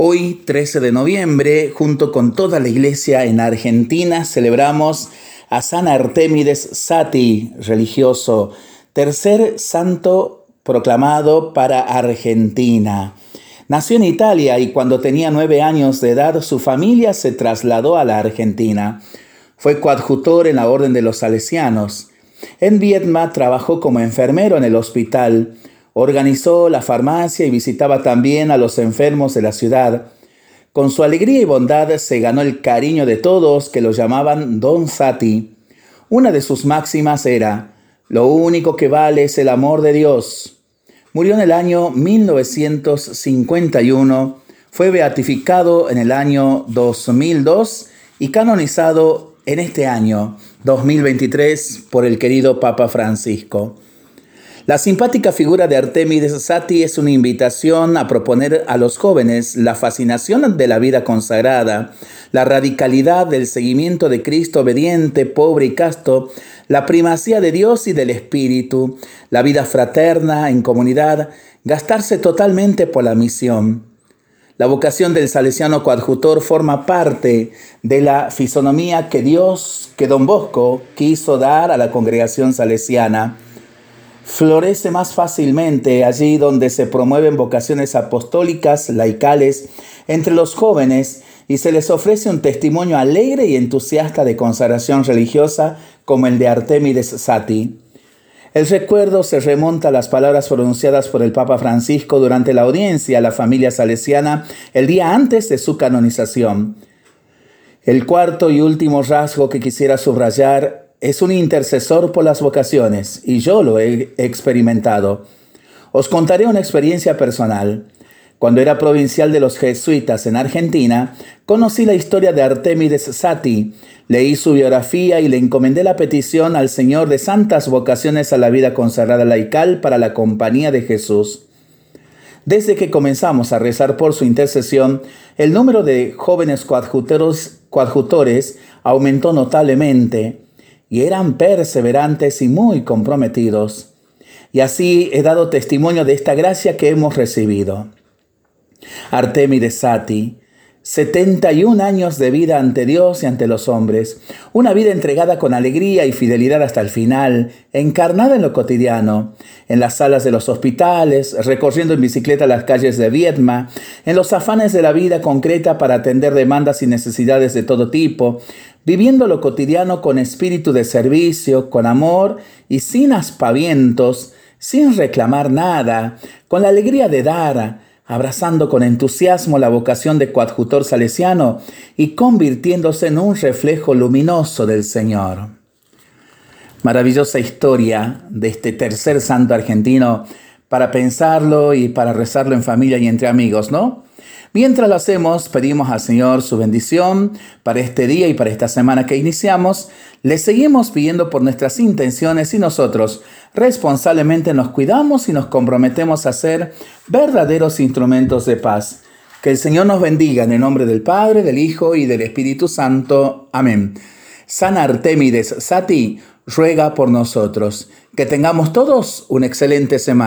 Hoy, 13 de noviembre, junto con toda la iglesia en Argentina, celebramos a San Artemides Sati, religioso, tercer santo proclamado para Argentina. Nació en Italia y cuando tenía nueve años de edad su familia se trasladó a la Argentina. Fue coadjutor en la Orden de los Salesianos. En Vietma trabajó como enfermero en el hospital Organizó la farmacia y visitaba también a los enfermos de la ciudad. Con su alegría y bondad se ganó el cariño de todos que lo llamaban Don Sati. Una de sus máximas era, lo único que vale es el amor de Dios. Murió en el año 1951, fue beatificado en el año 2002 y canonizado en este año 2023 por el querido Papa Francisco. La simpática figura de Artemides Sati es una invitación a proponer a los jóvenes la fascinación de la vida consagrada, la radicalidad del seguimiento de Cristo obediente, pobre y casto, la primacía de Dios y del Espíritu, la vida fraterna en comunidad, gastarse totalmente por la misión. La vocación del salesiano coadjutor forma parte de la fisonomía que Dios, que don Bosco, quiso dar a la congregación salesiana florece más fácilmente allí donde se promueven vocaciones apostólicas, laicales, entre los jóvenes y se les ofrece un testimonio alegre y entusiasta de consagración religiosa como el de Artemides Sati. El recuerdo se remonta a las palabras pronunciadas por el Papa Francisco durante la audiencia a la familia salesiana el día antes de su canonización. El cuarto y último rasgo que quisiera subrayar es un intercesor por las vocaciones y yo lo he experimentado. Os contaré una experiencia personal. Cuando era provincial de los jesuitas en Argentina, conocí la historia de Artemides Sati, leí su biografía y le encomendé la petición al Señor de santas vocaciones a la vida consagrada laical para la compañía de Jesús. Desde que comenzamos a rezar por su intercesión, el número de jóvenes coadjutores aumentó notablemente y eran perseverantes y muy comprometidos. Y así he dado testimonio de esta gracia que hemos recibido. Artemides Sati, 71 años de vida ante Dios y ante los hombres, una vida entregada con alegría y fidelidad hasta el final, encarnada en lo cotidiano, en las salas de los hospitales, recorriendo en bicicleta las calles de Vietma, en los afanes de la vida concreta para atender demandas y necesidades de todo tipo, viviendo lo cotidiano con espíritu de servicio, con amor y sin aspavientos, sin reclamar nada, con la alegría de dar, abrazando con entusiasmo la vocación de coadjutor salesiano y convirtiéndose en un reflejo luminoso del Señor. Maravillosa historia de este tercer santo argentino para pensarlo y para rezarlo en familia y entre amigos, ¿no? Mientras lo hacemos, pedimos al Señor su bendición para este día y para esta semana que iniciamos. Le seguimos pidiendo por nuestras intenciones y nosotros responsablemente nos cuidamos y nos comprometemos a ser verdaderos instrumentos de paz. Que el Señor nos bendiga en el nombre del Padre, del Hijo y del Espíritu Santo. Amén. San Artemides Sati ruega por nosotros. Que tengamos todos una excelente semana.